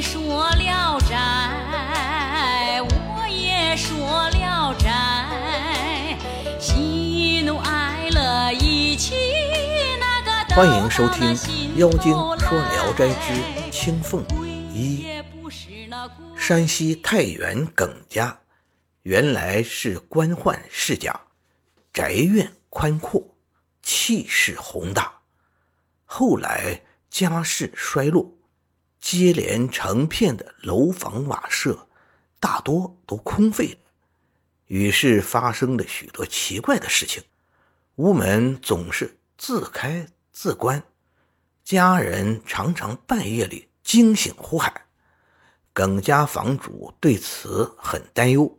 说聊斋，我也说聊斋，喜怒哀乐一起那个欢迎收听《妖精说聊斋之青凤一》。山西太原耿家原来是官宦世家，宅院宽阔，气势宏大。后来家世衰落。接连成片的楼房瓦舍，大多都空废了。于是发生了许多奇怪的事情，屋门总是自开自关，家人常常半夜里惊醒呼喊。耿家房主对此很担忧，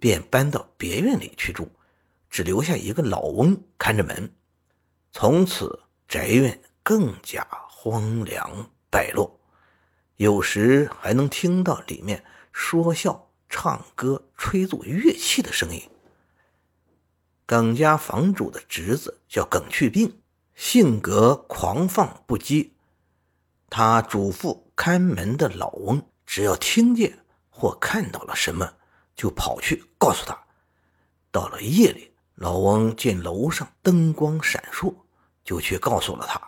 便搬到别院里去住，只留下一个老翁看着门。从此宅院更加荒凉败落。有时还能听到里面说笑、唱歌、吹奏乐器的声音。耿家房主的侄子叫耿去病，性格狂放不羁。他嘱咐看门的老翁，只要听见或看到了什么，就跑去告诉他。到了夜里，老翁见楼上灯光闪烁，就去告诉了他。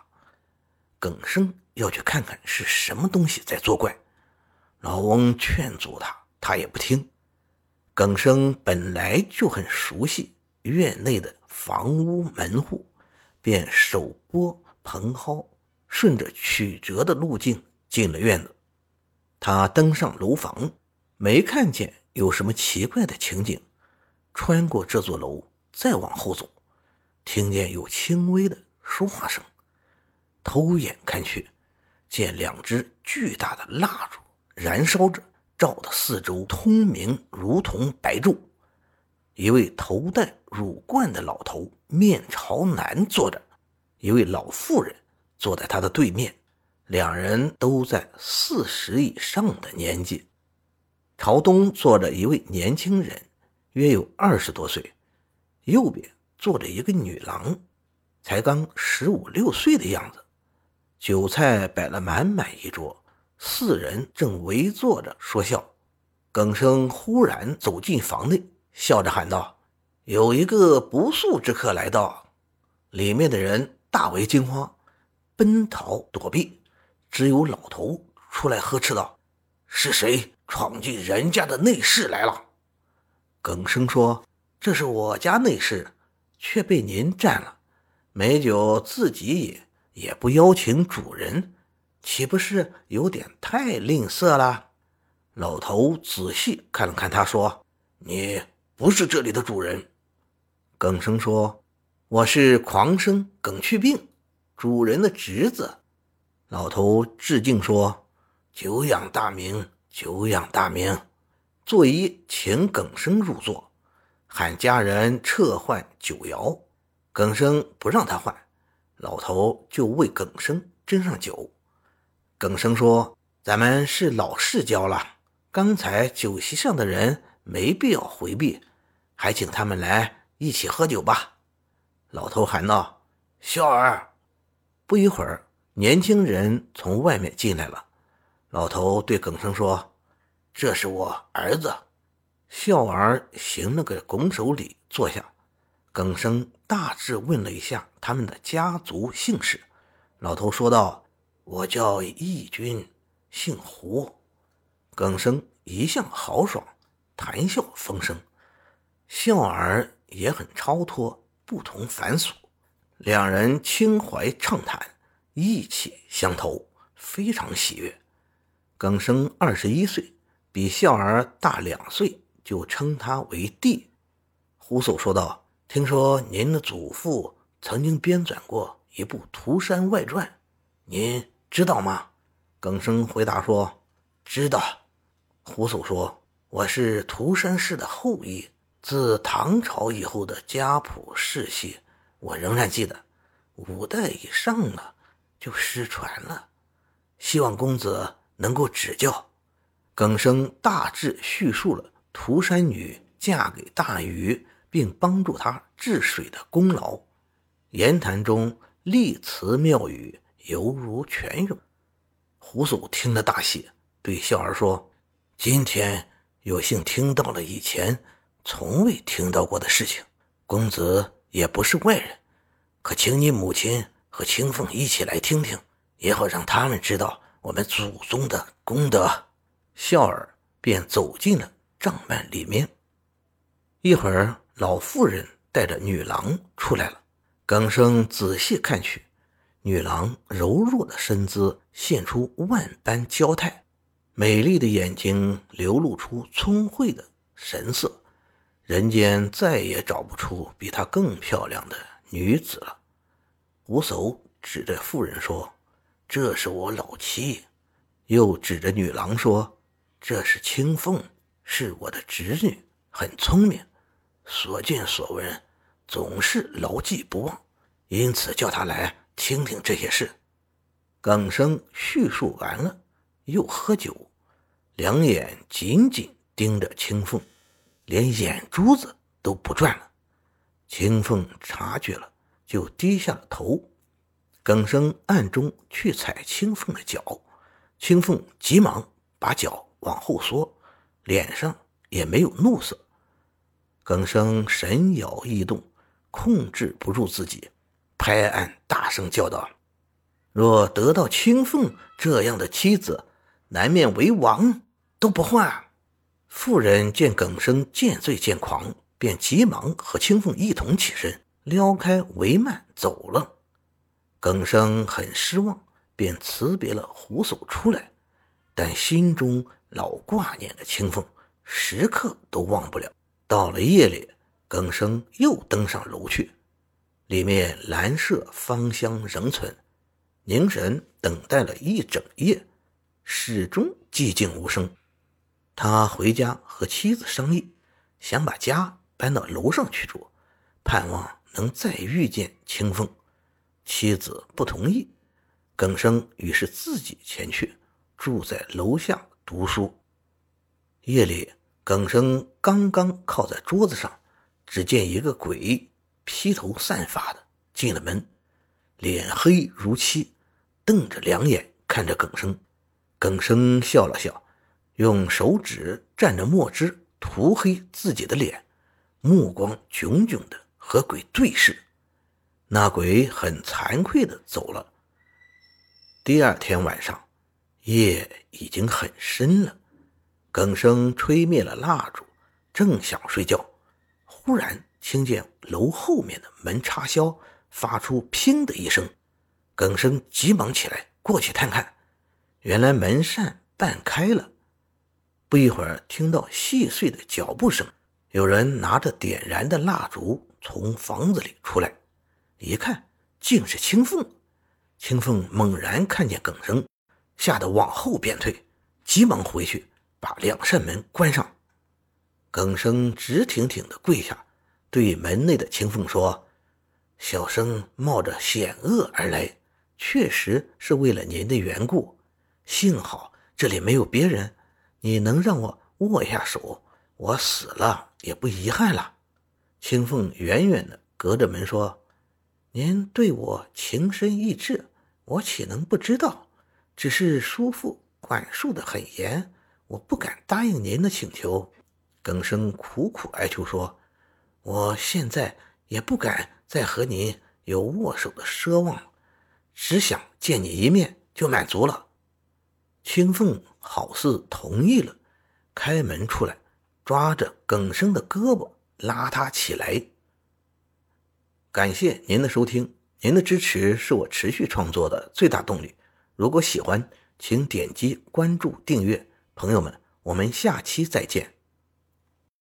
耿生。要去看看是什么东西在作怪，老翁劝阻他，他也不听。耿生本来就很熟悉院内的房屋门户，便手拨蓬蒿，顺着曲折的路径进了院子。他登上楼房，没看见有什么奇怪的情景。穿过这座楼，再往后走，听见有轻微的说话声，偷眼看去。见两只巨大的蜡烛燃烧着，照得四周通明，如同白昼。一位头戴乳冠的老头面朝南坐着，一位老妇人坐在他的对面，两人都在四十以上的年纪。朝东坐着一位年轻人，约有二十多岁，右边坐着一个女郎，才刚十五六岁的样子。酒菜摆了满满一桌，四人正围坐着说笑。耿生忽然走进房内，笑着喊道：“有一个不速之客来到。”里面的人大为惊慌，奔逃躲避，只有老头出来呵斥道：“是谁闯进人家的内室来了？”耿生说：“这是我家内室，却被您占了，美酒自己饮。”也不邀请主人，岂不是有点太吝啬了？老头仔细看了看他，说：“你不是这里的主人。”耿生说：“我是狂生耿去病，主人的侄子。”老头致敬说：“久仰大名，久仰大名。”作揖请耿生入座，喊家人撤换酒肴。耿生不让他换。老头就为耿生斟上酒。耿生说：“咱们是老世交了，刚才酒席上的人没必要回避，还请他们来一起喝酒吧。”老头喊道：“孝儿！”不一会儿，年轻人从外面进来了。老头对耿生说：“这是我儿子。”孝儿行了个拱手礼，坐下。耿生大致问了一下他们的家族姓氏，老头说道：“我叫义军，姓胡。”耿生一向豪爽，谈笑风生，笑儿也很超脱，不同凡俗。两人倾怀畅谈，意气相投，非常喜悦。耿生二十一岁，比笑儿大两岁，就称他为弟。胡叟说道。听说您的祖父曾经编纂过一部《涂山外传》，您知道吗？耿生回答说：“知道。”胡叟说：“我是涂山氏的后裔，自唐朝以后的家谱世系，我仍然记得。五代以上了，就失传了。希望公子能够指教。”耿生大致叙述了涂山女嫁给大禹。并帮助他治水的功劳，言谈中立词妙语，犹如泉涌。胡叟听了大喜，对笑儿说：“今天有幸听到了以前从未听到过的事情。公子也不是外人，可请你母亲和青凤一起来听听，也好让他们知道我们祖宗的功德。”笑儿便走进了帐幔里面。一会儿，老妇人带着女郎出来了。耿生仔细看去，女郎柔弱的身姿现出万般娇态，美丽的眼睛流露出聪慧的神色。人间再也找不出比她更漂亮的女子了。吴叟指着妇人说：“这是我老妻。”又指着女郎说：“这是青凤，是我的侄女，很聪明。”所见所闻，总是牢记不忘，因此叫他来听听这些事。耿生叙述完了，又喝酒，两眼紧紧盯着青凤，连眼珠子都不转了。青凤察觉了，就低下了头。耿生暗中去踩青凤的脚，青凤急忙把脚往后缩，脸上也没有怒色。耿生神摇意动，控制不住自己，拍案大声叫道：“若得到青凤这样的妻子，南面为王都不换。”妇人见耿生见醉见狂，便急忙和青凤一同起身，撩开帷幔走了。耿生很失望，便辞别了胡叟出来，但心中老挂念着青凤，时刻都忘不了。到了夜里，耿生又登上楼去，里面兰麝芳香仍存，凝神等待了一整夜，始终寂静无声。他回家和妻子商议，想把家搬到楼上去住，盼望能再遇见清风。妻子不同意，耿生于是自己前去，住在楼下读书。夜里。耿生刚刚靠在桌子上，只见一个鬼披头散发的进了门，脸黑如漆，瞪着两眼看着耿生。耿生笑了笑，用手指蘸着墨汁涂黑自己的脸，目光炯炯的和鬼对视。那鬼很惭愧的走了。第二天晚上，夜已经很深了。耿生吹灭了蜡烛，正想睡觉，忽然听见楼后面的门插销发出“砰”的一声。耿生急忙起来过去探看，原来门扇半开了。不一会儿，听到细碎的脚步声，有人拿着点燃的蜡烛从房子里出来，一看竟是青凤。青凤猛然看见耿生，吓得往后便退，急忙回去。把两扇门关上，耿生直挺挺地跪下，对门内的青凤说：“小生冒着险恶而来，确实是为了您的缘故。幸好这里没有别人，你能让我握一下手，我死了也不遗憾了。”青凤远远地隔着门说：“您对我情深意挚，我岂能不知道？只是叔父管束得很严。”我不敢答应您的请求，耿生苦苦哀求说：“我现在也不敢再和您有握手的奢望，只想见你一面就满足了。”青凤好似同意了，开门出来，抓着耿生的胳膊拉他起来。感谢您的收听，您的支持是我持续创作的最大动力。如果喜欢，请点击关注订阅。朋友们，我们下期再见。